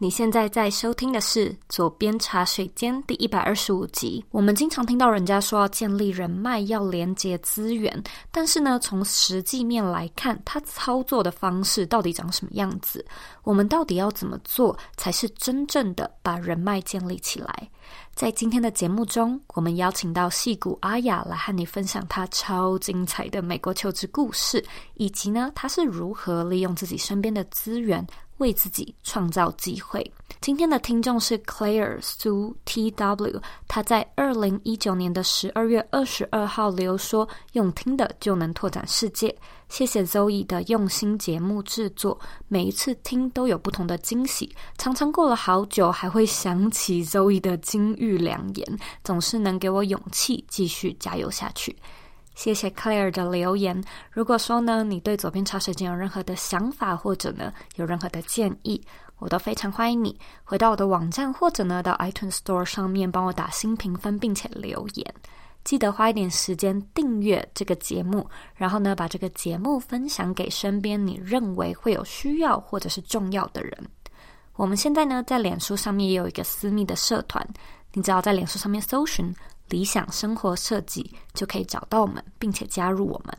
你现在在收听的是《左边茶水间》第一百二十五集。我们经常听到人家说要建立人脉，要连接资源，但是呢，从实际面来看，它操作的方式到底长什么样子？我们到底要怎么做，才是真正的把人脉建立起来？在今天的节目中，我们邀请到戏骨阿雅来和你分享她超精彩的美国求职故事，以及呢，她是如何利用自己身边的资源。为自己创造机会。今天的听众是 Claire Su TW，他在二零一九年的十二月二十二号留说：“用听的就能拓展世界。”谢谢 Zoe 的用心节目制作，每一次听都有不同的惊喜，常常过了好久还会想起 Zoe 的金玉良言，总是能给我勇气继续加油下去。谢谢 Claire 的留言。如果说呢，你对左边茶水间有任何的想法，或者呢有任何的建议，我都非常欢迎你回到我的网站，或者呢到 iTunes Store 上面帮我打新评分，并且留言。记得花一点时间订阅这个节目，然后呢把这个节目分享给身边你认为会有需要或者是重要的人。我们现在呢在脸书上面也有一个私密的社团，你只要在脸书上面搜寻。理想生活设计就可以找到我们，并且加入我们。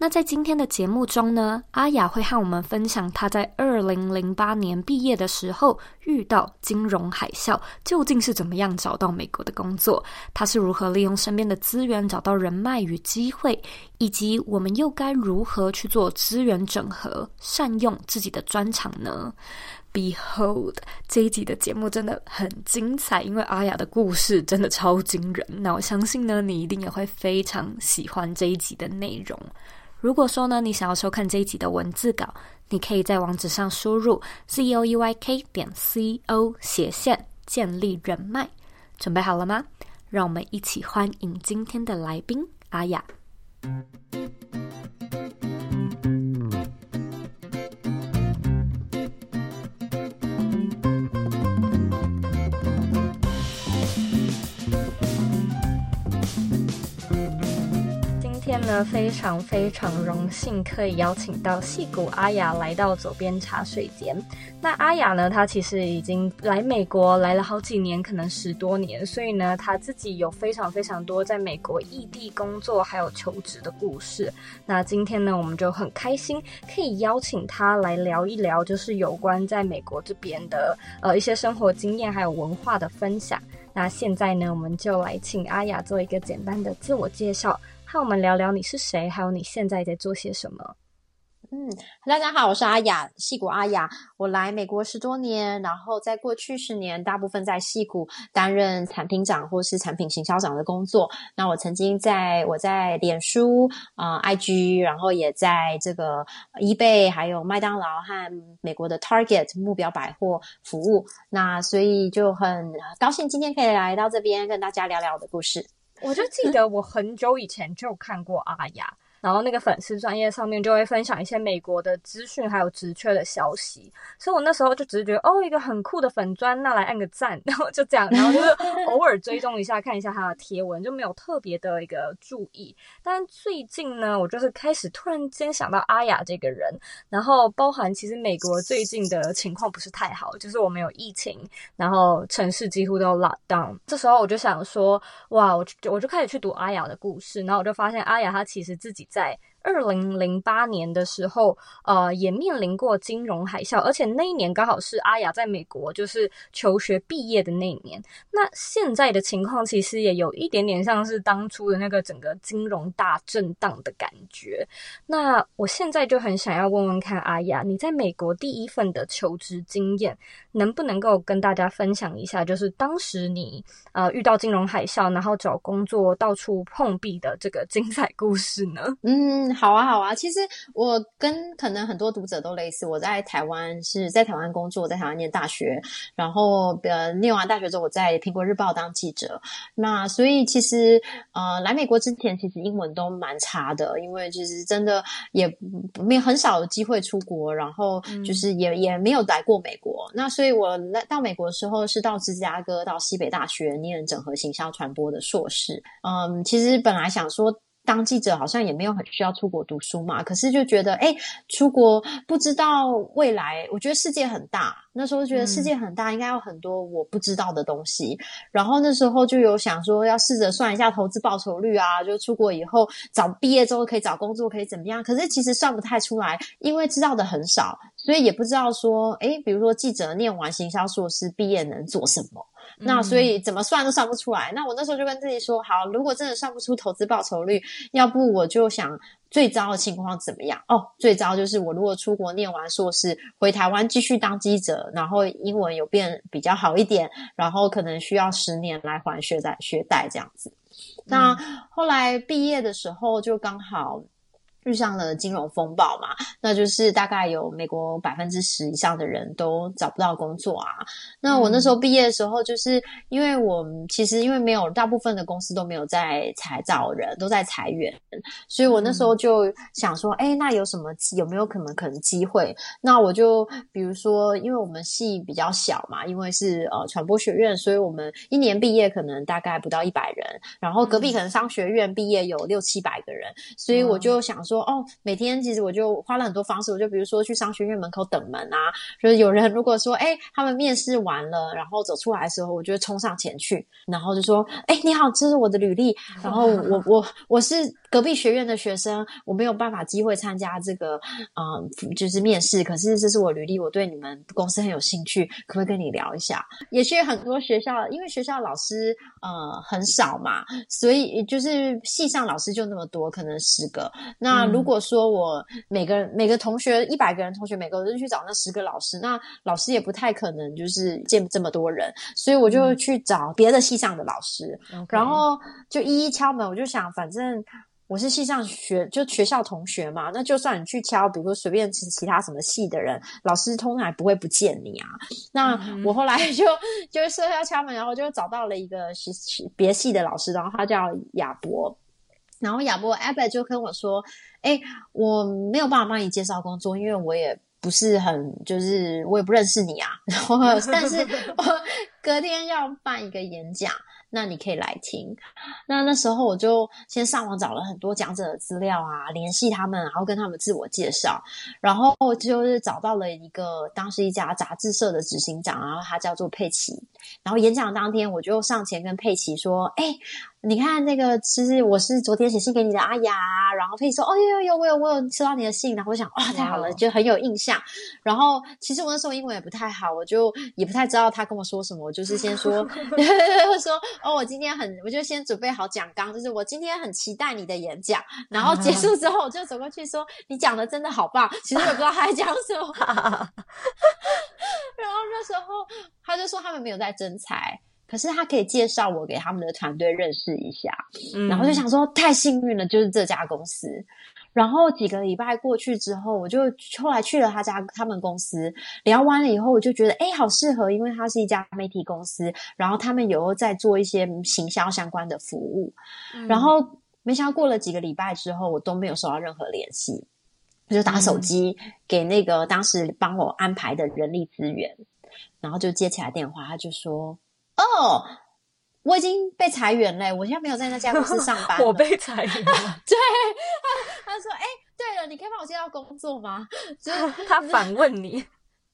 那在今天的节目中呢，阿雅会和我们分享她在二零零八年毕业的时候遇到金融海啸，究竟是怎么样找到美国的工作？她是如何利用身边的资源找到人脉与机会，以及我们又该如何去做资源整合，善用自己的专长呢？Behold，这一集的节目真的很精彩，因为阿雅的故事真的超惊人。那我相信呢，你一定也会非常喜欢这一集的内容。如果说呢，你想要收看这一集的文字稿，你可以在网址上输入 z o e y k 点 c o 斜线建立人脉。准备好了吗？让我们一起欢迎今天的来宾阿雅。呢非常非常荣幸可以邀请到戏骨阿雅来到左边茶水间。那阿雅呢，她其实已经来美国来了好几年，可能十多年，所以呢，她自己有非常非常多在美国异地工作还有求职的故事。那今天呢，我们就很开心可以邀请她来聊一聊，就是有关在美国这边的呃一些生活经验还有文化的分享。那现在呢，我们就来请阿雅做一个简单的自我介绍。和我们聊聊你是谁，还有你现在在做些什么。嗯，大家好，我是阿雅，矽谷阿雅。我来美国十多年，然后在过去十年，大部分在矽谷担任产品长或是产品行销长的工作。那我曾经在我在脸书啊、IG，然后也在这个 eBay，还有麦当劳和美国的 Target 目标百货服务。那所以就很高兴今天可以来到这边跟大家聊聊我的故事。我就记得我很久以前就看过阿雅。然后那个粉丝专页上面就会分享一些美国的资讯，还有职缺的消息，所以我那时候就只是觉得哦，一个很酷的粉专，那来按个赞，然后就这样，然后就是偶尔追踪一下，看一下他的贴文，就没有特别的一个注意。但最近呢，我就是开始突然间想到阿雅这个人，然后包含其实美国最近的情况不是太好，就是我们有疫情，然后城市几乎都 lock down。这时候我就想说，哇，我就我就开始去读阿雅的故事，然后我就发现阿雅她其实自己。在二零零八年的时候，呃，也面临过金融海啸，而且那一年刚好是阿雅在美国就是求学毕业的那一年。那现在的情况其实也有一点点像是当初的那个整个金融大震荡的感觉。那我现在就很想要问问看阿雅，你在美国第一份的求职经验，能不能够跟大家分享一下？就是当时你呃遇到金融海啸，然后找工作到处碰壁的这个精彩故事呢？嗯。好啊，好啊。其实我跟可能很多读者都类似，我在台湾是在台湾工作，在台湾念大学，然后呃念完大学之后，我在苹果日报当记者。那所以其实呃来美国之前，其实英文都蛮差的，因为其实真的也没有很少有机会出国，然后就是也、嗯、也没有来过美国。那所以我来到美国的时候，是到芝加哥到西北大学念整合行销传播的硕士。嗯，其实本来想说。当记者好像也没有很需要出国读书嘛，可是就觉得哎，出国不知道未来，我觉得世界很大，那时候觉得世界很大，应该有很多我不知道的东西。嗯、然后那时候就有想说，要试着算一下投资报酬率啊，就出国以后找毕业之后可以找工作可以怎么样？可是其实算不太出来，因为知道的很少，所以也不知道说，哎，比如说记者念完行销硕士毕业能做什么。那所以怎么算都算不出来。那我那时候就跟自己说，好，如果真的算不出投资报酬率，要不我就想最糟的情况怎么样？哦，最糟就是我如果出国念完硕士，回台湾继续当记者，然后英文有变比较好一点，然后可能需要十年来还学贷学贷这样子。那后来毕业的时候就刚好。遇上了金融风暴嘛，那就是大概有美国百分之十以上的人都找不到工作啊。那我那时候毕业的时候，就是因为我其实因为没有大部分的公司都没有在裁找人，都在裁员，所以我那时候就想说，哎、嗯，那有什么有没有可能可能机会？那我就比如说，因为我们系比较小嘛，因为是呃传播学院，所以我们一年毕业可能大概不到一百人，然后隔壁可能商学院毕业有六七百个人，所以我就想说。哦，每天其实我就花了很多方式，我就比如说去商学院门口等门啊，就是有人如果说，哎，他们面试完了，然后走出来的时候，我就会冲上前去，然后就说，哎，你好，这是我的履历，然后我我我是隔壁学院的学生，我没有办法机会参加这个，嗯，就是面试，可是这是我履历，我对你们公司很有兴趣，可不可以跟你聊一下？也许很多学校，因为学校老师呃很少嘛，所以就是系上老师就那么多，可能十个，那。如果说我每个人每个同学一百个人同学每个人去找那十个老师，那老师也不太可能就是见这么多人，所以我就去找别的系上的老师，嗯、然后就一一敲门。我就想，反正我是系上学就学校同学嘛，那就算你去敲，比如说随便其其他什么系的人，老师通常也不会不见你啊。那我后来就就是说要敲门，然后就找到了一个系别系的老师，然后他叫亚博，然后亚博 Abbott 就跟我说。哎，我没有办法帮你介绍工作，因为我也不是很，就是我也不认识你啊。然后，但是 我隔天要办一个演讲。那你可以来听。那那时候我就先上网找了很多讲者的资料啊，联系他们，然后跟他们自我介绍，然后就是找到了一个当时一家杂志社的执行长，然后他叫做佩奇。然后演讲当天，我就上前跟佩奇说：“哎，你看那个，其实我是昨天写信给你的阿雅。”然后佩奇说：“哦，有有有，我有我有收到你的信。”然后我想：“哇，太好了，就很有印象。”然后其实我那时候英文也不太好，我就也不太知道他跟我说什么，我就是先说 说。哦，我今天很，我就先准备好讲纲，就是我今天很期待你的演讲。然后结束之后，我就走过去说：“你讲的真的好棒。”其实我不知道他在讲什么。然后那时候他就说他们没有在征才，可是他可以介绍我给他们的团队认识一下。然后就想说太幸运了，就是这家公司。然后几个礼拜过去之后，我就后来去了他家他们公司，聊完了以后，我就觉得哎，好适合，因为他是一家媒体公司，然后他们有在做一些行销相关的服务。嗯、然后没想到过了几个礼拜之后，我都没有收到任何联系，我就打手机给那个当时帮我安排的人力资源，然后就接起来电话，他就说：“哦。”我已经被裁员了，我现在没有在那家公司上班。我被裁员了。对，他，他说：“哎、欸，对了，你可以帮我介绍工作吗？”就是 他反问你。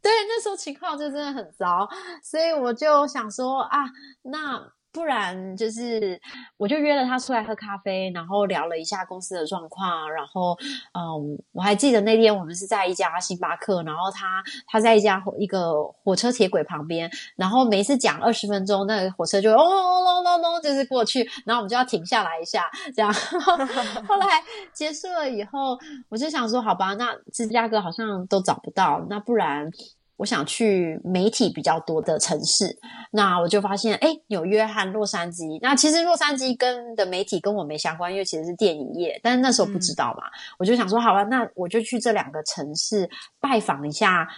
对，那时候情况就真的很糟，所以我就想说啊，那。不然就是，我就约了他出来喝咖啡，然后聊了一下公司的状况。然后，嗯，我还记得那天我们是在一家星巴克，然后他他在一家一个火车铁轨旁边，然后每次讲二十分钟，那个火车就嗡嗡嗡嗡嗡，就是过去，然后我们就要停下来一下，这样。后来结束了以后，我就想说，好吧，那芝加哥好像都找不到，那不然。我想去媒体比较多的城市，那我就发现，哎，纽约和洛杉矶。那其实洛杉矶跟的媒体跟我没相关，因为其实是电影业，但是那时候不知道嘛。嗯、我就想说，好吧，那我就去这两个城市拜访一下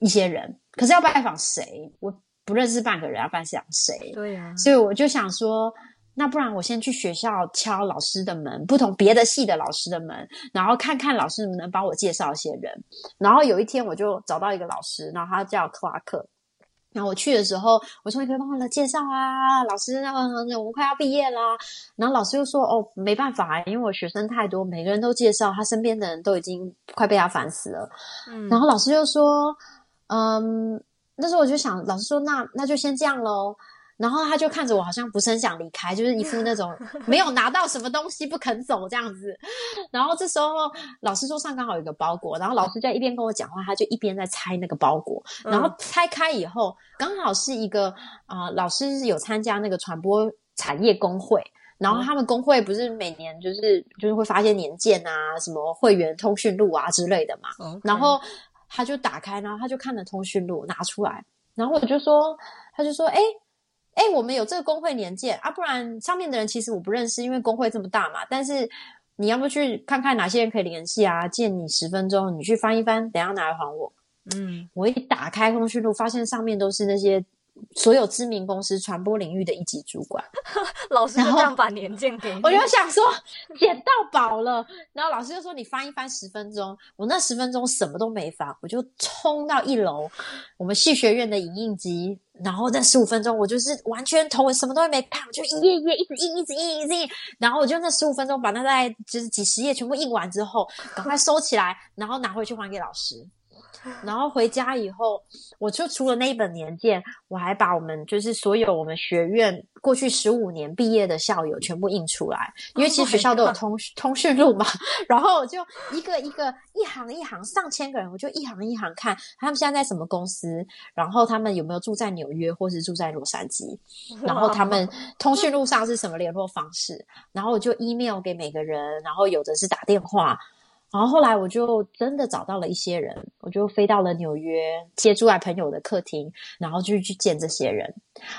一些人。可是要拜访谁？我不认识半个人，要拜访谁？对呀、啊。所以我就想说。那不然我先去学校敲老师的门，不同别的系的老师的门，然后看看老师能不能帮我介绍一些人。然后有一天我就找到一个老师，然后他叫克拉克。然后我去的时候，我说：“你可以帮我来介绍啊，老师，那个我们快要毕业啦。”然后老师又说：“哦，没办法，因为我学生太多，每个人都介绍，他身边的人都已经快被他烦死了。”嗯，然后老师又说：“嗯，那时候我就想，老师说那那就先这样喽。”然后他就看着我，好像不是很想离开，就是一副那种 没有拿到什么东西不肯走这样子。然后这时候老师桌上刚好有一个包裹，然后老师在一边跟我讲话，他就一边在拆那个包裹。然后拆开以后，刚好是一个啊、呃，老师有参加那个传播产业工会，然后他们工会不是每年就是就是会发一些年鉴啊，什么会员通讯录啊之类的嘛。然后他就打开，然后他就看了通讯录拿出来，然后我就说，他就说，哎。哎，我们有这个工会年鉴啊，不然上面的人其实我不认识，因为工会这么大嘛。但是你要不去看看哪些人可以联系啊？借你十分钟，你去翻一翻，等一下拿来还我。嗯，我一打开通讯录，发现上面都是那些。所有知名公司传播领域的一级主管，老师就这样把年鉴给你，我就想说捡到宝了。然后老师就说，你翻一翻十分钟，我那十分钟什么都没翻，我就冲到一楼我们系学院的影印机，然后那十五分钟我就是完全头什么都没看，我就一页一页一直印，一直印，一直印。然后我就那十五分钟把那大概就是几十页全部印完之后，赶快收起来，然后拿回去还给老师。然后回家以后，我就除了那一本年鉴，我还把我们就是所有我们学院过去十五年毕业的校友全部印出来，因为其实学校都有通通讯录嘛。然后我就一个一个一行一行上千个人，我就一行一行看他们现在在什么公司，然后他们有没有住在纽约或是住在洛杉矶，然后他们通讯录上是什么联络方式，然后我就 email 给每个人，然后有的是打电话。然后后来我就真的找到了一些人，我就飞到了纽约，借住在朋友的客厅，然后就去见这些人。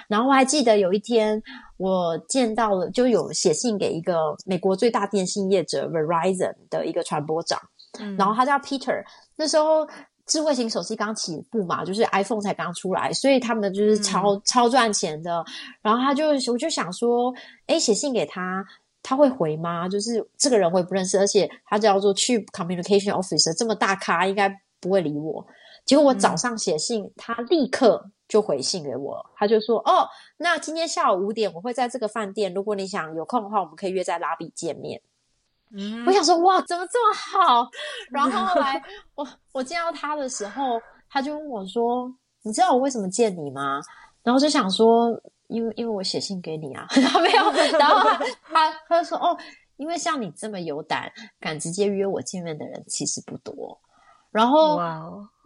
然后我还记得有一天，我见到了，就有写信给一个美国最大电信业者 Verizon 的一个传播长，嗯、然后他叫 Peter。那时候智慧型手机刚起步嘛，就是 iPhone 才刚出来，所以他们就是超、嗯、超赚钱的。然后他就我就想说，哎，写信给他。他会回吗？就是这个人我也不认识，而且他叫做 Chief Communication Officer，这么大咖应该不会理我。结果我早上写信，嗯、他立刻就回信给我，他就说：“哦，那今天下午五点我会在这个饭店，如果你想有空的话，我们可以约在拉比见面。”嗯，我想说哇，怎么这么好？然后后来 我我见到他的时候，他就问我说：“你知道我为什么见你吗？”然后就想说。因为因为我写信给你啊，然后没有，然后他他，他就说哦，因为像你这么有胆，敢直接约我见面的人其实不多。然后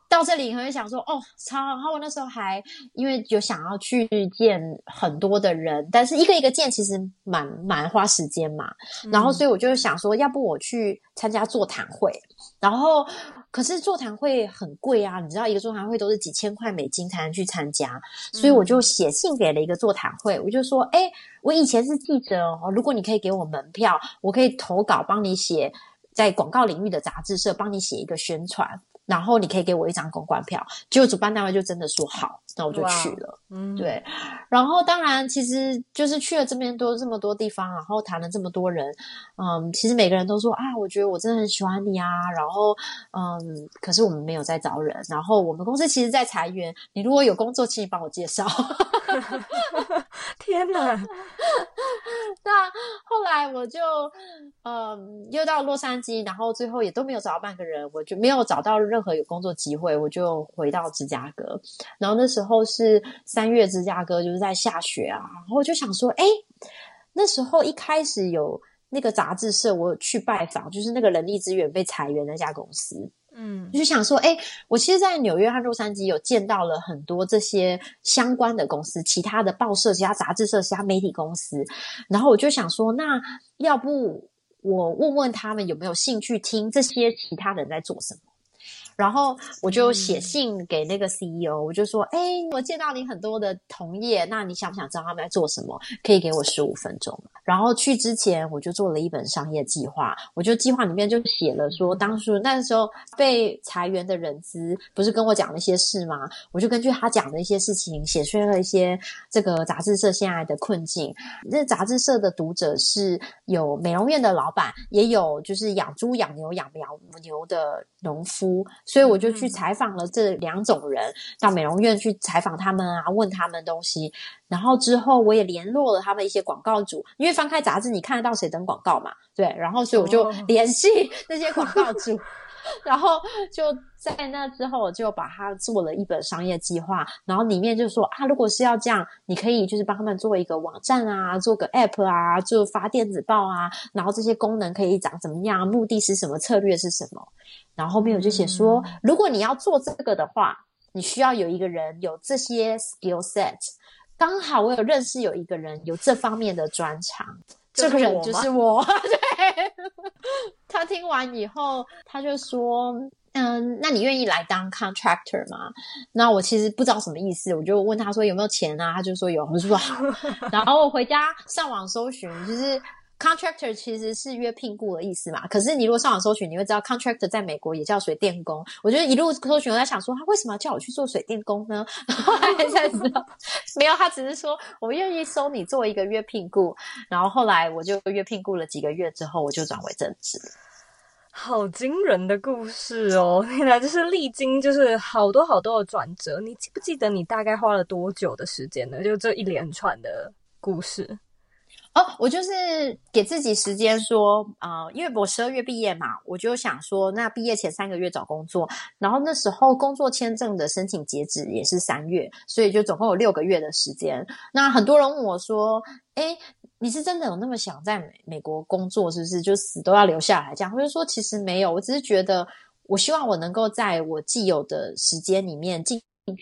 到这里你会想说哦，超好。然后我那时候还因为有想要去见很多的人，但是一个一个见其实蛮蛮花时间嘛。然后所以我就想说，要不我去参加座谈会，然后。可是座谈会很贵啊，你知道一个座谈会都是几千块美金才能去参加，所以我就写信给了一个座谈会，我就说，诶，我以前是记者哦，如果你可以给我门票，我可以投稿帮你写，在广告领域的杂志社帮你写一个宣传。然后你可以给我一张公关票，结果主办单位就真的说好，那我就去了。嗯，对。然后当然，其实就是去了这边多这么多地方，然后谈了这么多人，嗯，其实每个人都说啊，我觉得我真的很喜欢你啊。然后，嗯，可是我们没有在招人，然后我们公司其实在裁员。你如果有工作，请你帮我介绍。天哪！那后来我就嗯又到洛杉矶，然后最后也都没有找到半个人，我就没有找到任。何有工作机会，我就回到芝加哥。然后那时候是三月，芝加哥就是在下雪啊。然后我就想说，哎，那时候一开始有那个杂志社，我去拜访，就是那个人力资源被裁员那家公司。嗯，就想说，哎，我其实，在纽约和洛杉矶有见到了很多这些相关的公司，其他的报社、其他杂志社、其他媒体公司。然后我就想说，那要不我问问他们有没有兴趣听这些其他人在做什么？然后我就写信给那个 CEO，嗯，我就说：“哎，我见到你很多的同业，那你想不想知道他们在做什么？可以给我十五分钟。”然后去之前，我就做了一本商业计划，我就计划里面就写了说，当初那时候被裁员的人资不是跟我讲了一些事吗？我就根据他讲的一些事情，写出了一些这个杂志社现在的困境。这杂志社的读者是有美容院的老板，也有就是养猪、养牛、养苗牛的农夫。所以我就去采访了这两种人，到美容院去采访他们啊，问他们东西。然后之后我也联络了他们一些广告主，因为翻开杂志你看得到谁登广告嘛，对。然后所以我就联系那些广告主。Oh. 然后就在那之后，我就把它做了一本商业计划，然后里面就说啊，如果是要这样，你可以就是帮他们做一个网站啊，做个 app 啊，就发电子报啊，然后这些功能可以长怎么样，目的是什么，策略是什么。然后后面我就写说，嗯、如果你要做这个的话，你需要有一个人有这些 skill set，刚好我有认识有一个人有这方面的专长。这个人就是我，对。他听完以后，他就说：“嗯，那你愿意来当 contractor 吗？”那我其实不知道什么意思，我就问他说：“有没有钱啊？”他就说：“有。”我就说：“好。”然后我回家上网搜寻，就是。Contractor 其实是约聘雇的意思嘛，可是你如果上网搜寻，你会知道 Contractor 在美国也叫水电工。我觉得一路搜寻，我在想说他为什么要叫我去做水电工呢？然后来才知道，没有，他只是说我愿意收你做一个约聘雇。然后后来我就约聘雇了几个月之后，我就转为正职。好惊人的故事哦！原来就是历经就是好多好多的转折。你记不记得你大概花了多久的时间呢？就这一连串的故事。哦，我就是给自己时间说，呃，因为我十二月毕业嘛，我就想说，那毕业前三个月找工作，然后那时候工作签证的申请截止也是三月，所以就总共有六个月的时间。那很多人问我说，诶，你是真的有那么想在美美国工作，是不是就死都要留下来这样？或者说其实没有，我只是觉得，我希望我能够在我既有的时间里面尽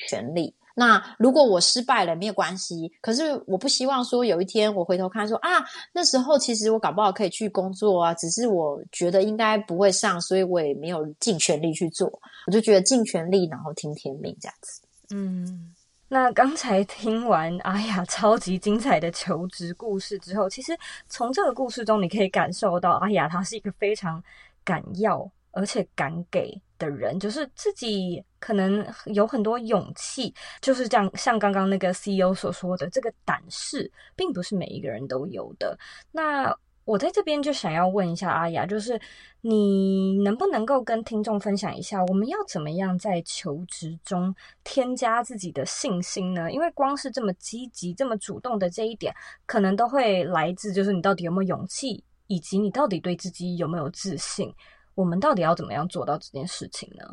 全力。那如果我失败了，没有关系。可是我不希望说有一天我回头看说啊，那时候其实我搞不好可以去工作啊，只是我觉得应该不会上，所以我也没有尽全力去做。我就觉得尽全力，然后听天命这样子。嗯，那刚才听完阿雅超级精彩的求职故事之后，其实从这个故事中你可以感受到阿雅她是一个非常敢要而且敢给的人，就是自己可能有很多勇气，就是这样。像刚刚那个 CEO 所说的，这个胆识并不是每一个人都有的。那我在这边就想要问一下阿雅，就是你能不能够跟听众分享一下，我们要怎么样在求职中添加自己的信心呢？因为光是这么积极、这么主动的这一点，可能都会来自就是你到底有没有勇气，以及你到底对自己有没有自信。我们到底要怎么样做到这件事情呢？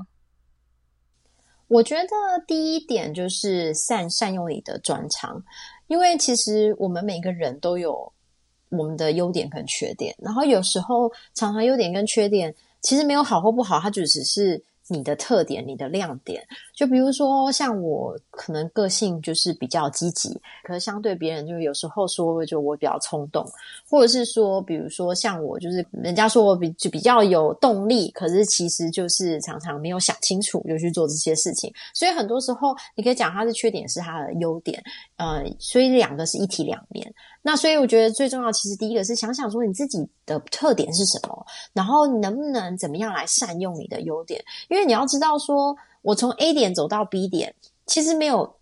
我觉得第一点就是善善用你的专长，因为其实我们每个人都有我们的优点跟缺点，然后有时候常常优点跟缺点其实没有好或不好，它就只是。你的特点，你的亮点，就比如说像我，可能个性就是比较积极，可是相对别人，就有时候说，就我比较冲动，或者是说，比如说像我，就是人家说我比就比较有动力，可是其实就是常常没有想清楚就去做这些事情，所以很多时候你可以讲他的缺点是他的优点，呃，所以两个是一体两面。那所以我觉得最重要，其实第一个是想想说你自己的特点是什么，然后能不能怎么样来善用你的优点，因为你要知道说，我从 A 点走到 B 点，其实没有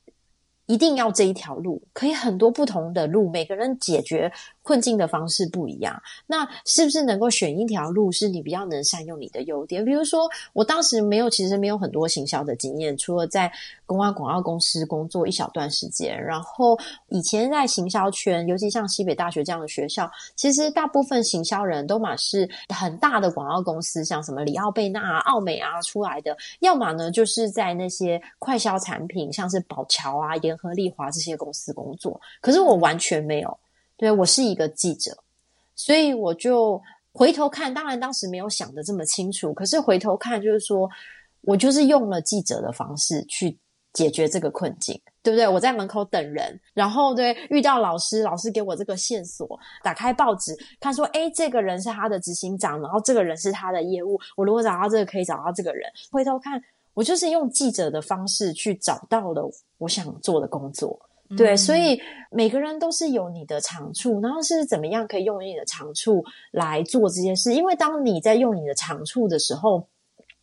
一定要这一条路，可以很多不同的路，每个人解决困境的方式不一样，那是不是能够选一条路是你比较能善用你的优点？比如说，我当时没有，其实没有很多行销的经验，除了在公关广告公司工作一小段时间，然后以前在行销圈，尤其像西北大学这样的学校，其实大部分行销人都嘛是很大的广告公司，像什么里奥贝纳啊、奥美啊出来的，要么呢就是在那些快销产品，像是宝桥啊、联合利华这些公司工作，可是我完全没有。对，我是一个记者，所以我就回头看，当然当时没有想得这么清楚，可是回头看，就是说我就是用了记者的方式去解决这个困境，对不对？我在门口等人，然后对遇到老师，老师给我这个线索，打开报纸看说，诶，这个人是他的执行长，然后这个人是他的业务，我如果找到这个，可以找到这个人。回头看，我就是用记者的方式去找到了我想做的工作。对，所以每个人都是有你的长处，然后是怎么样可以用你的长处来做这件事？因为当你在用你的长处的时候，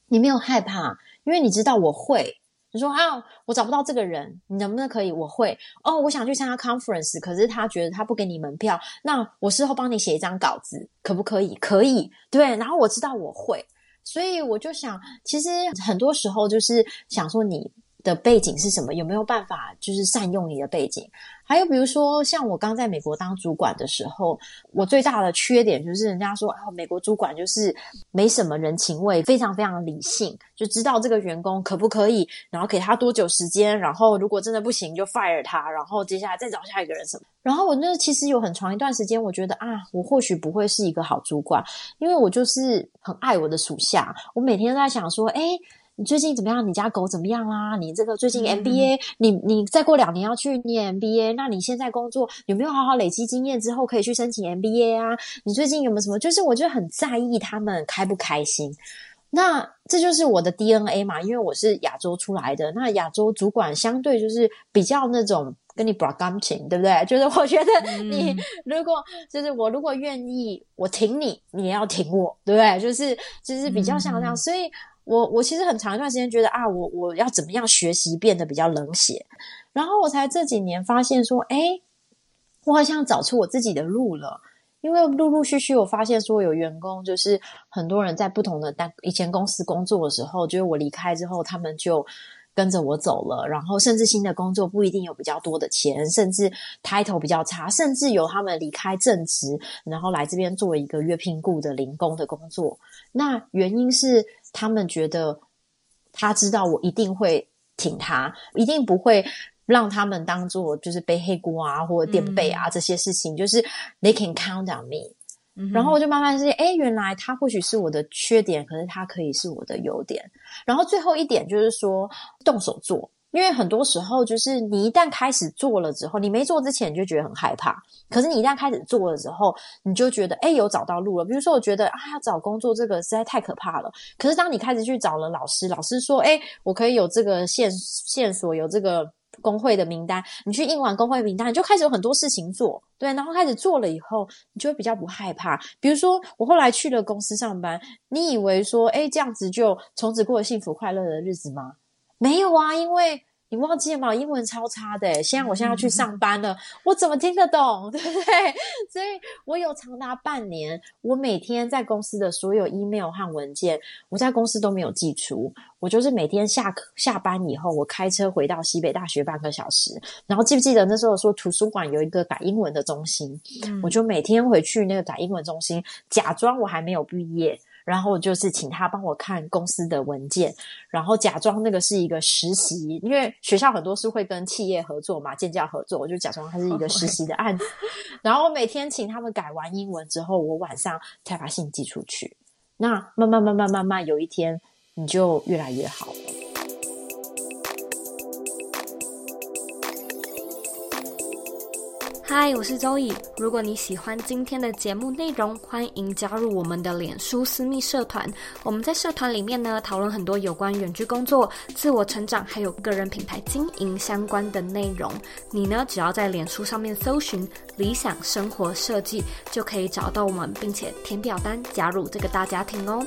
你没有害怕，因为你知道我会。你说啊，我找不到这个人，你能不能可以？我会哦，我想去参加 conference，可是他觉得他不给你门票，那我事后帮你写一张稿子，可不可以？可以，对。然后我知道我会。所以我就想，其实很多时候就是想说你的背景是什么，有没有办法就是善用你的背景？还有比如说，像我刚在美国当主管的时候，我最大的缺点就是人家说，哦，美国主管就是没什么人情味，非常非常理性，就知道这个员工可不可以，然后给他多久时间，然后如果真的不行就 fire 他，然后接下来再找下一个人什么。然后我那其实有很长一段时间，我觉得啊，我或许不会是一个好主管，因为我就是很爱我的属下，我每天都在想说，诶你最近怎么样？你家狗怎么样啊？你这个最近 MBA，嗯、你你再过两年要去念 MBA，那你现在工作有没有好好累积经验之后可以去申请 MBA 啊？你最近有没有什么？就是我就很在意他们开不开心。那这就是我的 DNA 嘛，因为我是亚洲出来的。那亚洲主管相对就是比较那种跟你 bra 感情，对不对？就是我觉得你如果、嗯、就是我如果愿意，我挺你，你也要挺我，对不对？就是就是比较像这样，嗯、所以。我我其实很长一段时间觉得啊，我我要怎么样学习变得比较冷血，然后我才这几年发现说，诶，我好像找出我自己的路了。因为陆陆续续我发现说，有员工就是很多人在不同的单以前公司工作的时候，就是我离开之后，他们就跟着我走了，然后甚至新的工作不一定有比较多的钱，甚至 title 比较差，甚至有他们离开正职，然后来这边做一个月聘雇的零工的工作。那原因是。他们觉得他知道我一定会挺他，一定不会让他们当做就是背黑锅啊或者垫背啊、嗯、这些事情，就是 they can count on me、然后我就慢慢发现，哎，原来他或许是我的缺点，可是他可以是我的优点。然后最后一点就是说，动手做。因为很多时候，就是你一旦开始做了之后，你没做之前你就觉得很害怕。可是你一旦开始做了之后，你就觉得诶，有找到路了。比如说，我觉得啊，找工作这个实在太可怕了。可是当你开始去找了老师，老师说，诶，我可以有这个线线索，有这个工会的名单，你去印完工会名单，你就开始有很多事情做。对，然后开始做了以后，你就会比较不害怕。比如说，我后来去了公司上班，你以为说，诶，这样子就从此过幸福快乐的日子吗？没有啊，因为你忘记了吗？英文超差的，现在我现在要去上班了，嗯、我怎么听得懂？对不对？所以我有长达半年，我每天在公司的所有 email 和文件，我在公司都没有寄出。我就是每天下课下班以后，我开车回到西北大学半个小时。然后记不记得那时候说图书馆有一个改英文的中心？嗯、我就每天回去那个改英文中心，假装我还没有毕业。然后就是请他帮我看公司的文件，然后假装那个是一个实习，因为学校很多是会跟企业合作嘛，建教合作，我就假装它是一个实习的案子。然后每天请他们改完英文之后，我晚上才把信寄出去。那慢慢慢慢慢慢，有一天你就越来越好。嗨，我是周乙。如果你喜欢今天的节目内容，欢迎加入我们的脸书私密社团。我们在社团里面呢，讨论很多有关远距工作、自我成长，还有个人品牌经营相关的内容。你呢，只要在脸书上面搜寻“理想生活设计”，就可以找到我们，并且填表单加入这个大家庭哦。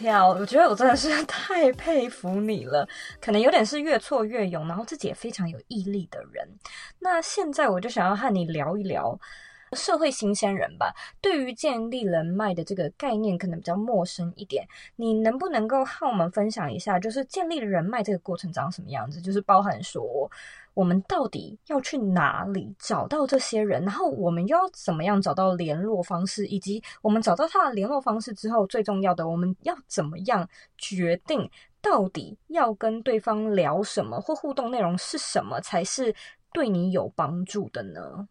跳，我觉得我真的是太佩服你了。可能有点是越挫越勇，然后自己也非常有毅力的人。那现在我就想要和你聊一聊社会新鲜人吧。对于建立人脉的这个概念，可能比较陌生一点。你能不能够和我们分享一下，就是建立人脉这个过程长什么样子？就是包含说。我们到底要去哪里找到这些人？然后我们又要怎么样找到联络方式？以及我们找到他的联络方式之后，最重要的，我们要怎么样决定到底要跟对方聊什么，或互动内容是什么才是对你有帮助的呢？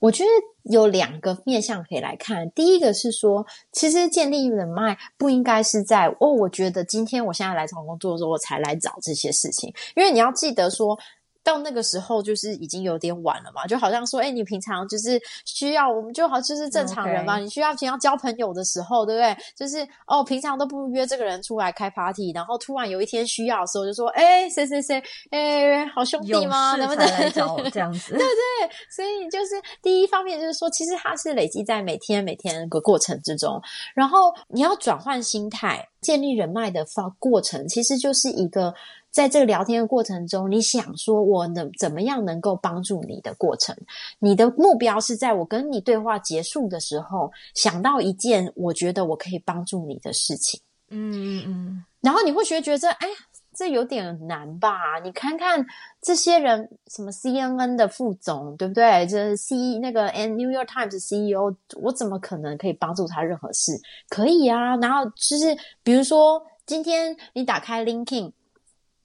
我觉得有两个面向可以来看。第一个是说，其实建立人脉不应该是在哦，我觉得今天我现在来找工作的时候，我才来找这些事情，因为你要记得说。到那个时候就是已经有点晚了嘛，就好像说，哎，你平常就是需要我们就好就是正常人嘛.你需要平常交朋友的时候，对不对？就是哦，平常都不约这个人出来开 party，然后突然有一天需要的时候，就说，哎，谁谁谁，哎，好兄弟吗？能不能来找我这样子？对对，所以就是第一方面就是说，其实它是累积在每天每天个过程之中，然后你要转换心态，建立人脉的方过程，其实就是一个。在这个聊天的过程中，你想说我能怎么样能够帮助你的过程，你的目标是在我跟你对话结束的时候，想到一件我觉得我可以帮助你的事情。嗯嗯嗯，然后你会觉得这哎呀，这有点难吧？你看看这些人，什么 CNN 的副总，对不对？这 C 那个 and New York Times CEO，我怎么可能可以帮助他任何事？可以啊。然后就是比如说，今天你打开 LinkedIn，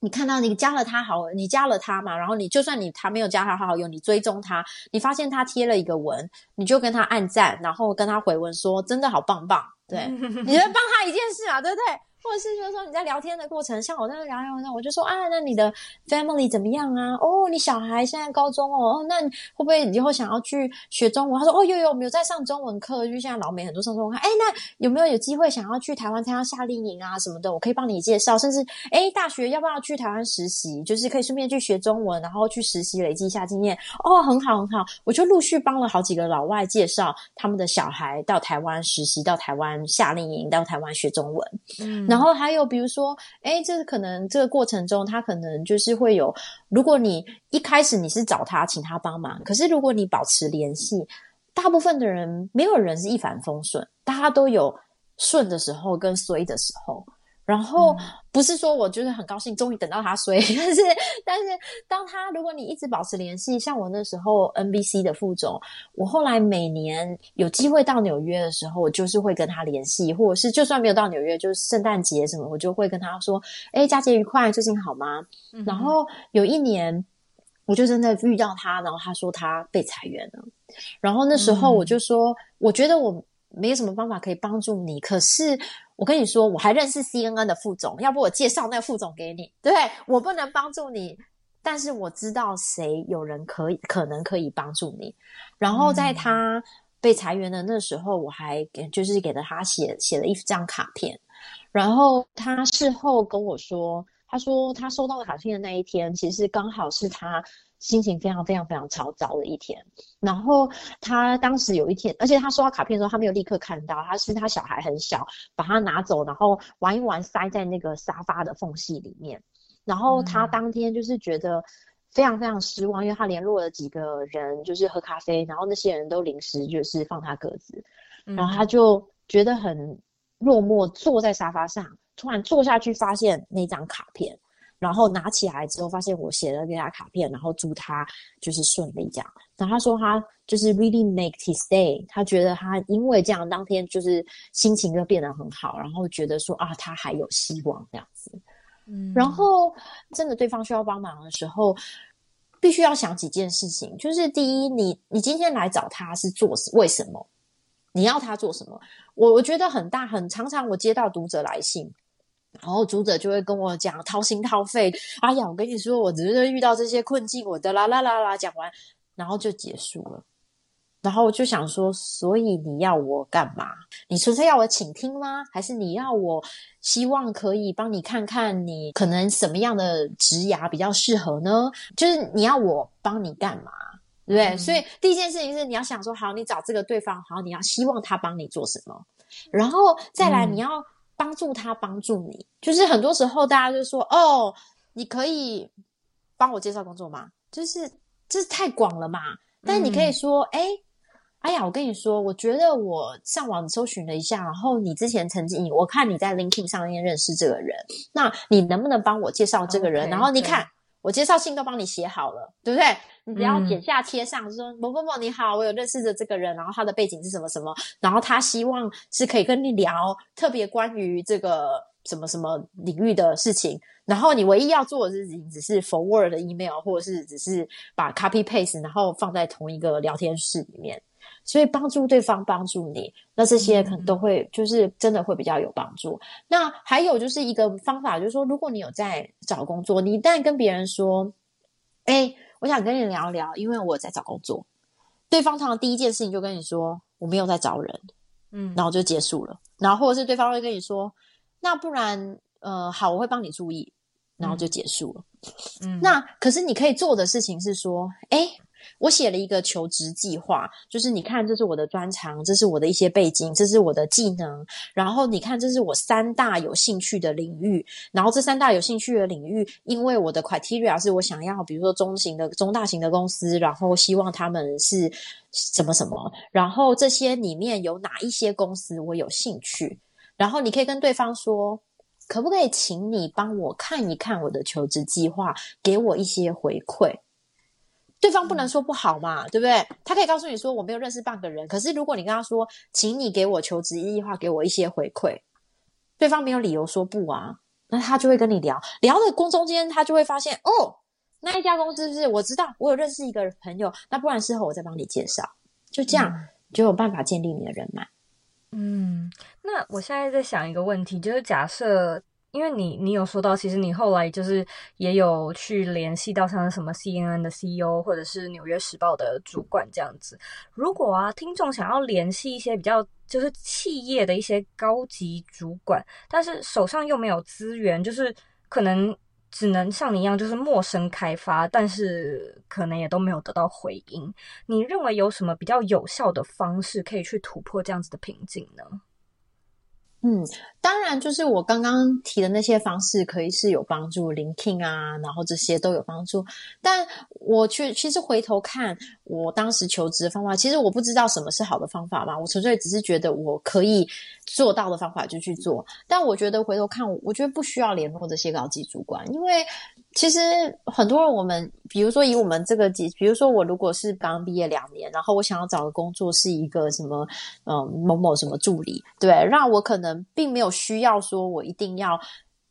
你看到你加了他好，你加了他嘛？然后你就算你他没有加他好友，你追踪他，你发现他贴了一个文，你就跟他按赞，然后跟他回文说，真的好棒棒。对，你在帮他一件事嘛，对不对？或者是就是说你在聊天的过程，像我在那聊聊，那我就说啊，那你的 family 怎么样啊？哦，你小孩现在高中哦，哦，那会不会以后想要去学中文？他说哦，有有，我们有在上中文课，就现在老美很多上中文课。哎，那有没有有机会想要去台湾参加夏令营啊什么的？我可以帮你介绍，甚至哎，大学要不要去台湾实习？就是可以顺便去学中文，然后去实习累积一下经验。哦，很好很好，我就陆续帮了好几个老外介绍他们的小孩到台湾实习，到台湾夏令营，到台湾学中文。嗯。然后还有，比如说，哎，这可能这个过程中，他可能就是会有，如果你一开始你是找他，请他帮忙，可是如果你保持联系，大部分的人没有人是一帆风顺，大家都有顺的时候跟衰的时候。然后不是说我就是很高兴，终于等到他衰，但是但是当他如果你一直保持联系，像我那时候 NBC 的副总，我后来每年有机会到纽约的时候，我就是会跟他联系，或者是就算没有到纽约，就是圣诞节什么，我就会跟他说：“哎，佳节愉快，最近好吗？”嗯、然后有一年，我就真的遇到他，然后他说他被裁员了，然后那时候我就说：“嗯、我觉得我没有什么方法可以帮助你，可是。”我跟你说，我还认识 CNN 的副总，要不我介绍那个副总给你？对，我不能帮助你，但是我知道谁有人可以，可能可以帮助你。然后在他被裁员的那时候，我还给就是给了他写写了一张卡片。然后他事后跟我说，他说他收到卡片的那一天，其实刚好是他。心情非常非常非常糟糕的一天，然后他当时有一天，而且他收到卡片的时候，他没有立刻看到，他是他小孩很小，把他拿走，然后玩一玩，塞在那个沙发的缝隙里面。然后他当天就是觉得非常非常失望，因为他联络了几个人，就是喝咖啡，然后那些人都临时就是放他鸽子，然后他就觉得很落寞，坐在沙发上，突然坐下去，发现那张卡片。然后拿起来之后，发现我写了给他卡片，然后祝他就是顺利这样。然后他说他就是 really make his day，他觉得他因为这样当天就是心情就变得很好，然后觉得说啊他还有希望这样子。嗯，然后真的对方需要帮忙的时候，必须要想几件事情，就是第一，你你今天来找他是做为什么？你要他做什么？我我觉得很大很常常我接到读者来信。然后读者就会跟我讲掏心掏肺，哎呀，我跟你说，我只是遇到这些困境，我的啦啦啦啦讲完，然后就结束了。然后我就想说，所以你要我干嘛？你纯粹要我倾听吗？还是你要我希望可以帮你看看你可能什么样的职涯比较适合呢？就是你要我帮你干嘛？对不对？嗯。所以第一件事情是你要想说，好，你找这个对方，好，你要希望他帮你做什么，然后再来你要。帮助他，帮助你，就是很多时候大家就说：“哦，你可以帮我介绍工作吗？”就是这是太广了嘛。但是你可以说：“哎、嗯，哎呀，我跟你说，我觉得我上网搜寻了一下，然后你之前曾经，我看你在 LinkedIn 上面认识这个人，那你能不能帮我介绍这个人？Okay, 然后你看。”我介绍信都帮你写好了，对不对？你只要剪下贴上，说某某某你好，我有认识的这个人，然后他的背景是什么什么，然后他希望是可以跟你聊特别关于这个什么什么领域的事情，然后你唯一要做的事情只是 forward 的 email，或者是只是把 copy paste，然后放在同一个聊天室里面。所以帮助对方，帮助你，那这些可能都会就是真的会比较有帮助。嗯、那还有就是一个方法，就是说，如果你有在找工作，你一旦跟别人说：“哎，我想跟你聊聊，因为我在找工作。”对方常常第一件事情就跟你说：“我没有在找人。”嗯，然后就结束了。然后或者是对方会跟你说：“那不然，呃，好，我会帮你注意。”然后就结束了。嗯，那可是你可以做的事情是说：“哎。”我写了一个求职计划，就是你看，这是我的专长，这是我的一些背景，这是我的技能。然后你看，这是我三大有兴趣的领域。然后这三大有兴趣的领域，因为我的 criteria 是我想要，比如说中型的、中大型的公司，然后希望他们是什么什么。然后这些里面有哪一些公司我有兴趣？然后你可以跟对方说。可不可以请你帮我看一看我的求职计划，给我一些回馈？对方不能说不好嘛，对不对？他可以告诉你说我没有认识半个人，可是如果你跟他说，请你给我求职计划，给我一些回馈，对方没有理由说不啊，那他就会跟你聊，聊的过中间，他就会发现哦，那一家公司是我知道，我有认识一个朋友，那不然事后我再帮你介绍，就这样、嗯、就有办法建立你的人脉。嗯，那我现在在想一个问题，就是假设，因为你你有说到，其实你后来就是也有去联系到像什么 CNN 的 CEO 或者是纽约时报的主管这样子。如果啊，听众想要联系一些比较就是企业的一些高级主管，但是手上又没有资源，就是可能。只能像你一样，就是陌生开发，但是可能也都没有得到回应。你认为有什么比较有效的方式可以去突破这样子的瓶颈呢？嗯，当然，就是我刚刚提的那些方式，可以是有帮助聆听啊，然后这些都有帮助。但我去，其实回头看我当时求职的方法，其实我不知道什么是好的方法嘛，我纯粹只是觉得我可以做到的方法就去做。但我觉得回头看，我觉得不需要联络这些高级主管，因为。其实很多人，我们比如说以我们这个级，比如说我如果是刚毕业两年，然后我想要找的工作是一个什么，嗯，某某什么助理，对，让我可能并没有需要说我一定要。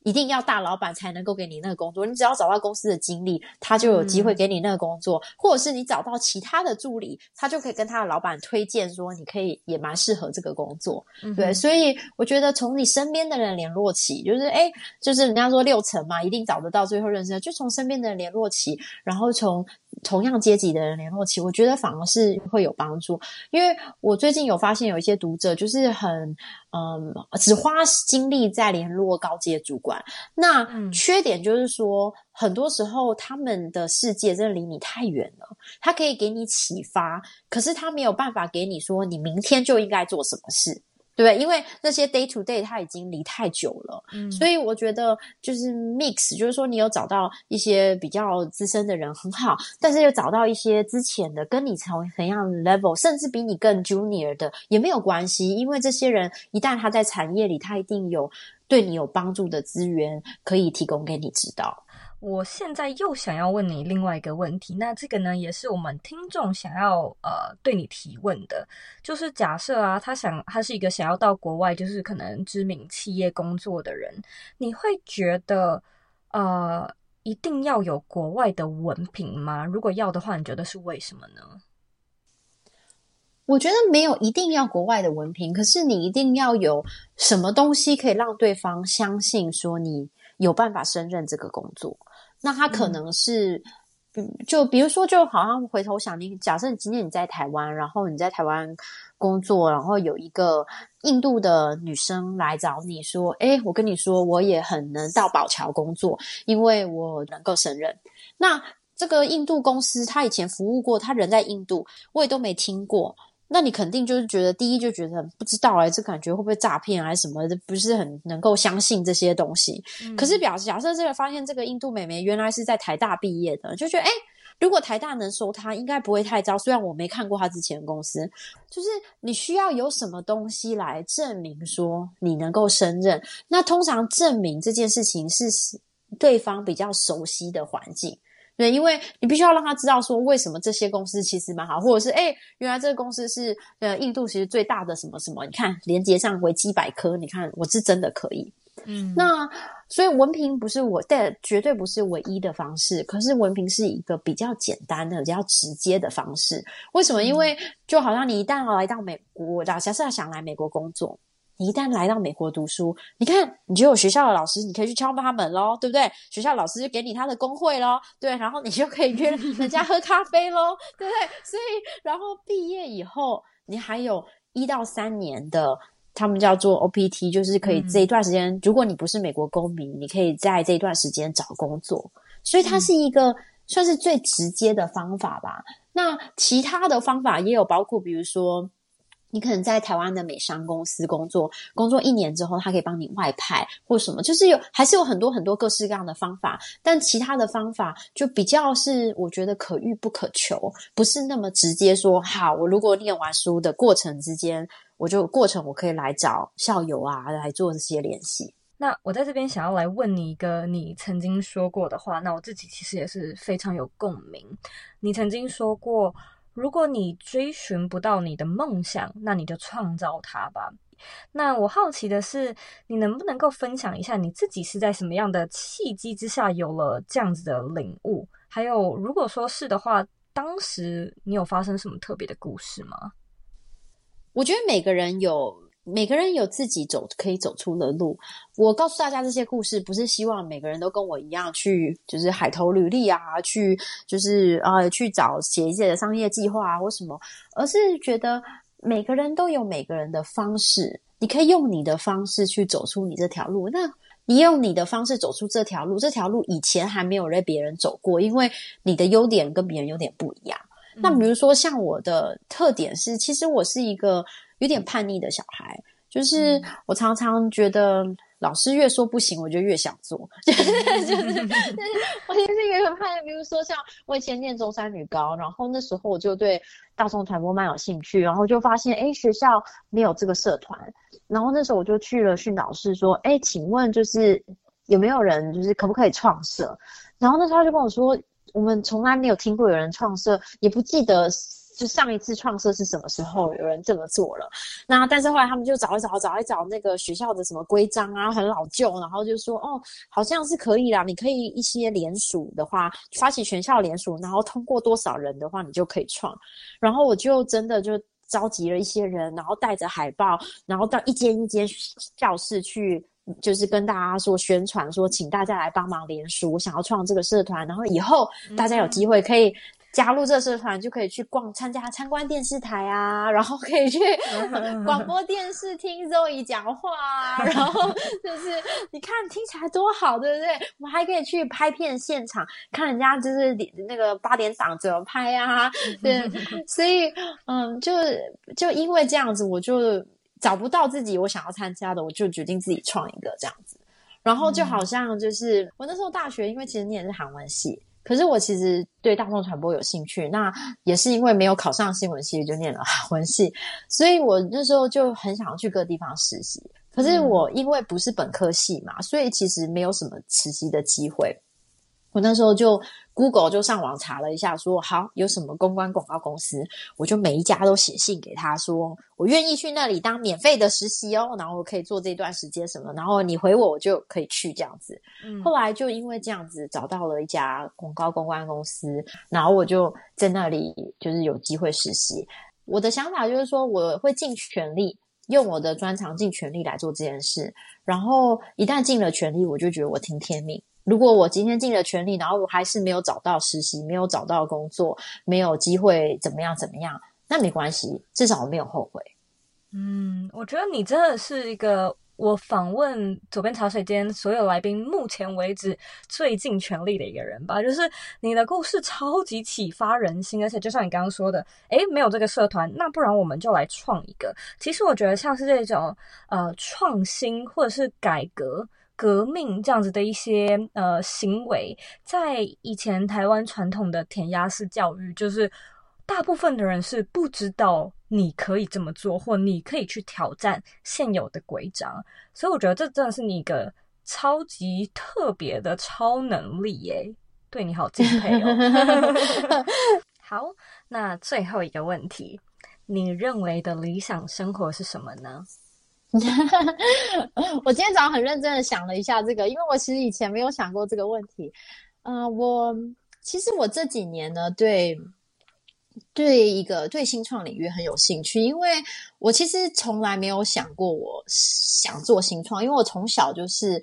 一定要大老板才能够给你那个工作，你只要找到公司的经理，他就有机会给你那个工作，嗯、或者是你找到其他的助理，他就可以跟他的老板推荐说，你可以也蛮适合这个工作，嗯、对，所以我觉得从你身边的人联络起，就是诶，就是人家说六成嘛，一定找得到最后认识，就从身边的人联络起，然后从。同样阶级的人联络起，我觉得反而是会有帮助。因为我最近有发现有一些读者就是很嗯，只花精力在联络高阶主管。那缺点就是说，很多时候他们的世界真的离你太远了。他可以给你启发，可是他没有办法给你说你明天就应该做什么事。对，因为那些 day to day 他已经离太久了，嗯，所以我觉得就是 mix，就是说你有找到一些比较资深的人很好，但是又找到一些之前的跟你同同样 level，甚至比你更 junior 的也没有关系，因为这些人一旦他在产业里，他一定有对你有帮助的资源可以提供给你知道。我现在又想要问你另外一个问题，那这个呢，也是我们听众想要呃对你提问的，就是假设啊，他想他是一个想要到国外，就是可能知名企业工作的人，你会觉得呃一定要有国外的文凭吗？如果要的话，你觉得是为什么呢？我觉得没有一定要国外的文凭，可是你一定要有什么东西可以让对方相信说你有办法胜任这个工作。那他可能是，嗯，就比如说，就好像回头想，你假设你今天你在台湾，然后你在台湾工作，然后有一个印度的女生来找你说：“诶，我跟你说，我也很能到宝桥工作，因为我能够胜任。”那这个印度公司，他以前服务过，他人在印度，我也都没听过。那你肯定就是觉得，第一就觉得不知道哎、欸，这感觉会不会诈骗还是什么的，不是很能够相信这些东西。嗯、可是表假设这个发现这个印度美眉原来是在台大毕业的，就觉得哎，如果台大能收她，应该不会太糟。虽然我没看过她之前的公司，就是你需要有什么东西来证明说你能够胜任。那通常证明这件事情是对方比较熟悉的环境。对，因为你必须要让他知道说，为什么这些公司其实蛮好，或者是诶，原来这个公司是呃印度其实最大的什么什么，你看连接上维基百科，你看我是真的可以。嗯，那所以文凭不是我，但绝对不是唯一的方式。可是文凭是一个比较简单的、比较直接的方式。为什么？因为就好像你一旦来到美国，假设想来美国工作。你一旦来到美国读书，你看，你就有学校的老师，你可以去敲他门咯，对不对？学校老师就给你他的工会咯，对，然后你就可以约 人家喝咖啡咯，对不对？所以，然后毕业以后，你还有一到三年的，他们叫做 OPT，就是可以这一段时间，嗯、如果你不是美国公民，你可以在这一段时间找工作。所以它是一个算是最直接的方法吧。那其他的方法也有包括，比如说。你可能在台湾的美商公司工作，工作一年之后，他可以帮你外派或什么，就是有还是有很多很多各式各样的方法。但其他的方法就比较是我觉得可遇不可求，不是那么直接说。好，我如果念完书的过程之间，我就过程我可以来找校友啊来做这些联系。那我在这边想要来问你一个你曾经说过的话，那我自己其实也是非常有共鸣。你曾经说过。如果你追寻不到你的梦想，那你就创造它吧。那我好奇的是，你能不能够分享一下你自己是在什么样的契机之下有了这样子的领悟？还有，如果说是的话，当时你有发生什么特别的故事吗？我觉得每个人有。每个人有自己走可以走出的路。我告诉大家这些故事，不是希望每个人都跟我一样去，就是海投履历啊，去就是呃去找写一些的商业计划啊或什么，而是觉得每个人都有每个人的方式，你可以用你的方式去走出你这条路。那你用你的方式走出这条路，这条路以前还没有被别人走过，因为你的优点跟别人有点不一样。那比如说像我的特点是，其实我是一个。有点叛逆的小孩，就是我常常觉得老师越说不行，我就越想做，就 是就是，我其实也很叛逆。比如说像我以前念中山女高，然后那时候我就对大众传播蛮有兴趣，然后就发现诶学校没有这个社团，然后那时候我就去了训导室说，诶请问就是有没有人就是可不可以创社？然后那时候他就跟我说，我们从来没有听过有人创社，也不记得。就上一次创社是什么时候有人这么做了？那但是后来他们就找一找，找一找那个学校的什么规章啊，很老旧，然后就说哦，好像是可以啦，你可以一些联署的话，发起全校联署，然后通过多少人的话，你就可以创。然后我就真的就召集了一些人，然后带着海报，然后到一间一间教室去，就是跟大家说宣传，说请大家来帮忙联署，我想要创这个社团，然后以后大家有机会可以。加入这社团就可以去逛、参加、参观电视台啊，然后可以去广播电视听 Zoe 讲话啊，然后 就是你看听起来多好，对不对？我们还可以去拍片现场看人家就是那个八点档怎么拍啊，对，所以嗯，就就因为这样子，我就找不到自己我想要参加的，我就决定自己创一个这样子，然后就好像就是我那时候大学，因为其实念的是韩文系。可是我其实对大众传播有兴趣，那也是因为没有考上新闻系，就念了 韩文系，所以我那时候就很想要去各地方实习。可是我因为不是本科系嘛，所以其实没有什么实习的机会。我那时候就 Google 就上网查了一下说，说好有什么公关广告公司，我就每一家都写信给他说，我愿意去那里当免费的实习哦，然后我可以做这段时间什么，然后你回我，我就可以去这样子。嗯，后来就因为这样子找到了一家广告公关公司，然后我就在那里就是有机会实习。我的想法就是说，我会尽全力用我的专长尽全力来做这件事，然后一旦尽了全力，我就觉得我听天命。如果我今天尽了全力，然后我还是没有找到实习，没有找到工作，没有机会，怎么样怎么样，那没关系，至少我没有后悔。嗯，我觉得你真的是一个我访问左边茶水间所有来宾目前为止最尽全力的一个人吧。就是你的故事超级启发人心，而且就像你刚刚说的，诶，没有这个社团，那不然我们就来创一个。其实我觉得像是这种呃创新或者是改革。革命这样子的一些呃行为，在以前台湾传统的填鸭式教育，就是大部分的人是不知道你可以这么做，或你可以去挑战现有的规章。所以我觉得这真的是你一个超级特别的超能力耶，对你好敬佩哦。好，那最后一个问题，你认为的理想生活是什么呢？我今天早上很认真的想了一下这个，因为我其实以前没有想过这个问题。嗯、我其实我这几年呢，对对一个对新创领域很有兴趣，因为我其实从来没有想过我想做新创，因为我从小就是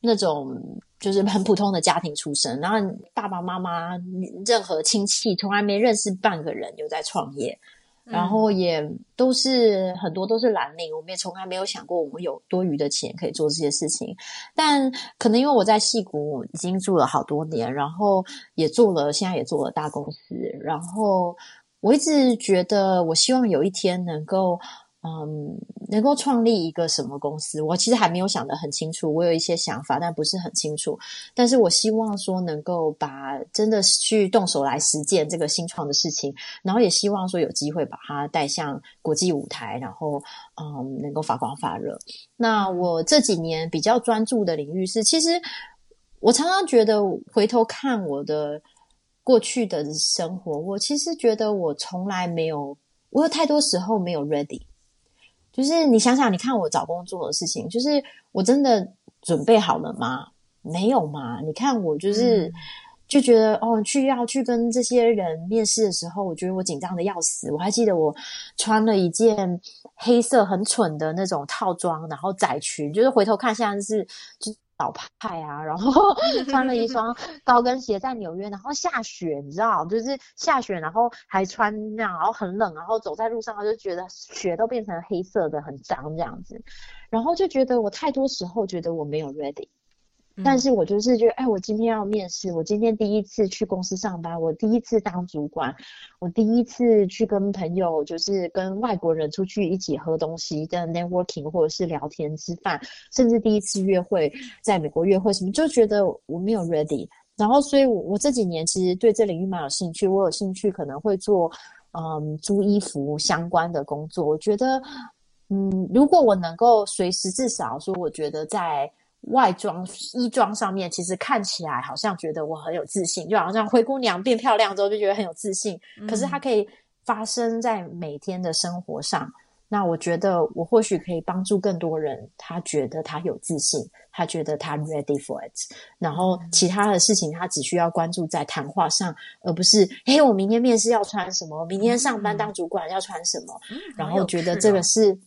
那种就是很普通的家庭出身，然后爸爸妈妈任何亲戚从来没认识半个人有在创业。然后也都是很多都是蓝领，我们也从来没有想过我们有多余的钱可以做这些事情。但可能因为我在戏谷已经住了好多年，然后也做了，现在也做了大公司，然后我一直觉得，我希望有一天能够。嗯，能够创立一个什么公司，我其实还没有想得很清楚。我有一些想法，但不是很清楚。但是我希望说能够把真的去动手来实践这个新创的事情，然后也希望说有机会把它带向国际舞台，然后嗯，能够发光发热。那我这几年比较专注的领域是，其实我常常觉得回头看我的过去的生活，我其实觉得我从来没有，我有太多时候没有 ready。就是你想想，你看我找工作的事情，就是我真的准备好了吗？没有嘛？你看我就是、嗯、就觉得哦，去要去跟这些人面试的时候，我觉得我紧张的要死。我还记得我穿了一件黑色很蠢的那种套装，然后窄裙，就是回头看现在是就。老派啊，然后 穿了一双高跟鞋在纽约，然后下雪，你知道，就是下雪，然后还穿那样，然后很冷，然后走在路上，就觉得雪都变成黑色的，很脏这样子，然后就觉得我太多时候觉得我没有 ready。但是我就是觉得，哎，我今天要面试，我今天第一次去公司上班，我第一次当主管，我第一次去跟朋友，就是跟外国人出去一起喝东西的 networking 或者是聊天吃饭，甚至第一次约会，在美国约会什么，就觉得我没有 ready。然后，所以我我这几年其实对这领域蛮有兴趣，我有兴趣可能会做嗯租衣服相关的工作。我觉得，嗯，如果我能够随时至少说，我觉得在。外装衣装上面，其实看起来好像觉得我很有自信，就好像灰姑娘变漂亮之后就觉得很有自信。嗯。可是它可以发生在每天的生活上，那我觉得我或许可以帮助更多人。他觉得他有自信，他觉得他 ready for it。然后其他的事情，他只需要关注在谈话上，而不是诶，我明天面试要穿什么，明天上班当主管要穿什么，嗯。然后觉得这个是。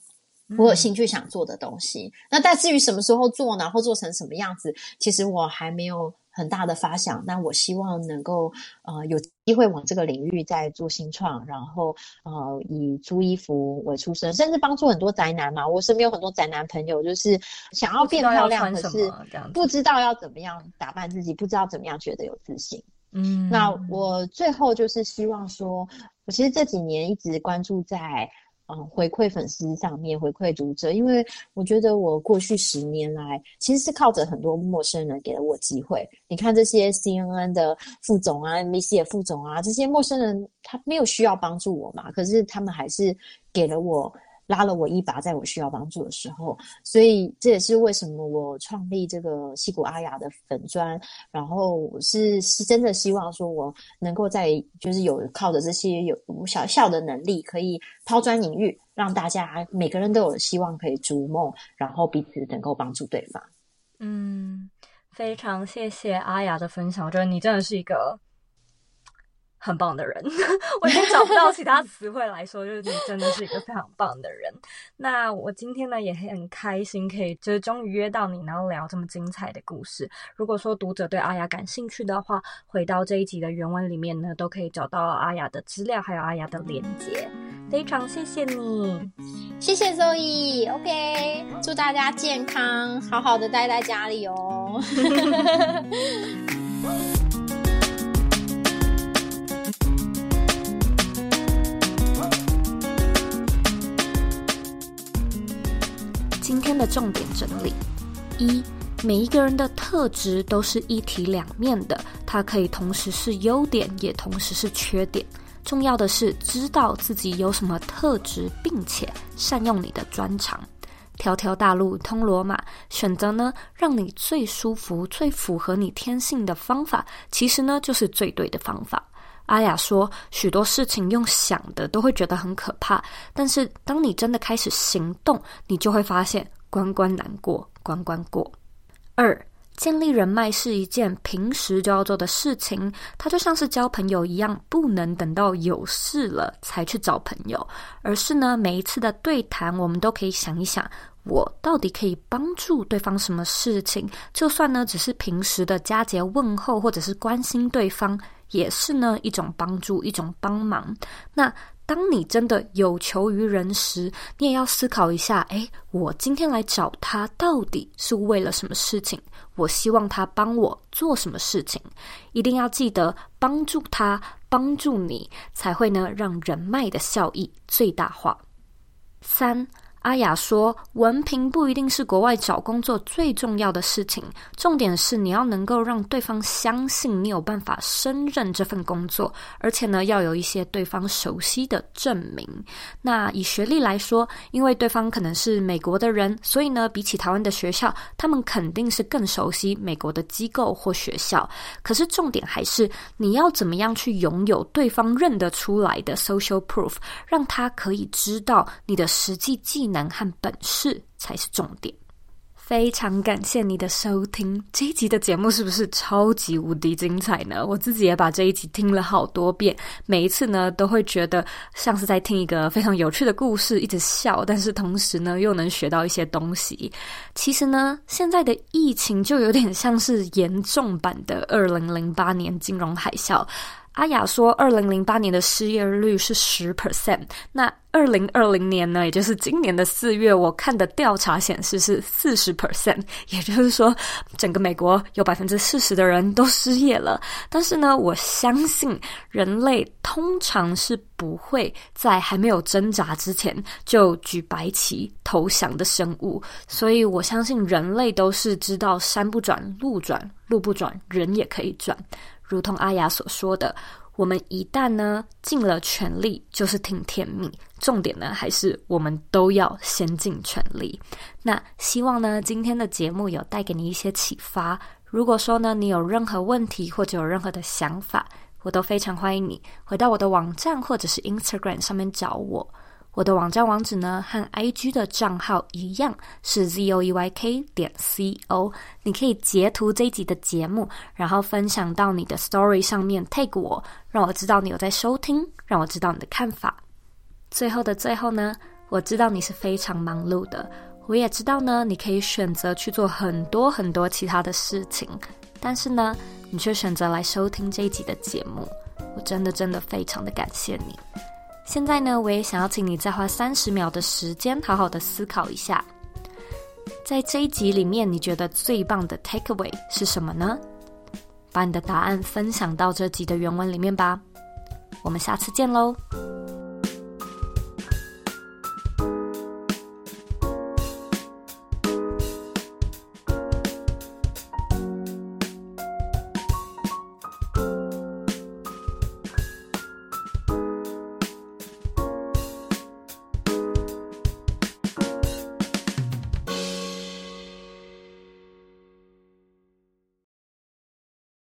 我有兴趣想做的东西，嗯、那但至于什么时候做，然后做成什么样子，其实我还没有很大的发想。但我希望能够呃有机会往这个领域再做新创，然后呃以租衣服为出身，甚至帮助很多宅男嘛。我身边有很多宅男朋友，就是想要变漂亮，可是不知道要怎么样打扮自己，不知道怎么样觉得有自信。嗯，那我最后就是希望说，我其实这几年一直关注在。嗯，回馈粉丝上面，回馈读者，因为我觉得我过去十年来其实是靠着很多陌生人给了我机会。你看这些 CNN 的副总啊，NBC 的副总啊，这些陌生人他没有需要帮助我嘛，可是他们还是给了我。拉了我一把，在我需要帮助的时候，所以这也是为什么我创立这个西谷阿雅的粉砖，然后我是是真的希望说，我能够在就是有靠着这些有小小的能力，可以抛砖引玉，让大家每个人都有希望可以逐梦，然后彼此能够帮助对方。嗯，非常谢谢阿雅的分享，我觉得你真的是一个。很棒的人，我已经找不到其他词汇来说，就是你真的是一个非常棒的人。那我今天呢也很开心，可以就是终于约到你，然后聊这么精彩的故事。如果说读者对阿雅感兴趣的话，回到这一集的原文里面呢，都可以找到阿雅的资料，还有阿雅的连接。非常谢谢你，谢谢周易。OK，祝大家健康，好好的待在家里哦。的重点整理：一，每一个人的特质都是一体两面的，它可以同时是优点，也同时是缺点。重要的是知道自己有什么特质，并且善用你的专长。条条大路通罗马，选择呢让你最舒服、最符合你天性的方法，其实呢就是最对的方法。阿雅说，许多事情用想的都会觉得很可怕，但是当你真的开始行动，你就会发现关关难过关关过。二，建立人脉是一件平时就要做的事情，它就像是交朋友一样，不能等到有事了才去找朋友，而是呢每一次的对谈，我们都可以想一想，我到底可以帮助对方什么事情？就算呢只是平时的佳节问候，或者是关心对方。也是呢，一种帮助，一种帮忙。那当你真的有求于人时，你也要思考一下：诶，我今天来找他到底是为了什么事情？我希望他帮我做什么事情？一定要记得帮助他，帮助你，才会呢让人脉的效益最大化。三。阿雅说：“文凭不一定是国外找工作最重要的事情，重点是你要能够让对方相信你有办法胜任这份工作，而且呢，要有一些对方熟悉的证明。那以学历来说，因为对方可能是美国的人，所以呢，比起台湾的学校，他们肯定是更熟悉美国的机构或学校。可是重点还是你要怎么样去拥有对方认得出来的 social proof，让他可以知道你的实际技能。”能和本事才是重点。非常感谢你的收听，这一集的节目是不是超级无敌精彩呢？我自己也把这一集听了好多遍，每一次呢都会觉得像是在听一个非常有趣的故事，一直笑，但是同时呢又能学到一些东西。其实呢，现在的疫情就有点像是严重版的二零零八年金融海啸。阿雅说，二零零八年的失业率是十 percent。那二零二零年呢，也就是今年的四月，我看的调查显示是四十 percent。也就是说，整个美国有百分之四十的人都失业了。但是呢，我相信人类通常是不会在还没有挣扎之前就举白旗投降的生物。所以我相信人类都是知道山不转路转，路不转人也可以转。如同阿雅所说的，我们一旦呢尽了全力，就是听天命。重点呢，还是我们都要先尽全力。那希望呢，今天的节目有带给你一些启发。如果说呢，你有任何问题或者有任何的想法，我都非常欢迎你回到我的网站或者是 Instagram 上面找我。我的网站网址呢，和 IG 的账号一样，是 zoeyk 点 co。你可以截图这一集的节目，然后分享到你的 Story 上面，tag 我，让我知道你有在收听，让我知道你的看法。最后的最后呢，我知道你是非常忙碌的，我也知道呢，你可以选择去做很多很多其他的事情，但是呢，你却选择来收听这一集的节目，我真的真的非常的感谢你。现在呢，我也想要请你再花三十秒的时间，好好的思考一下，在这一集里面，你觉得最棒的 takeaway 是什么呢？把你的答案分享到这集的原文里面吧。我们下次见喽。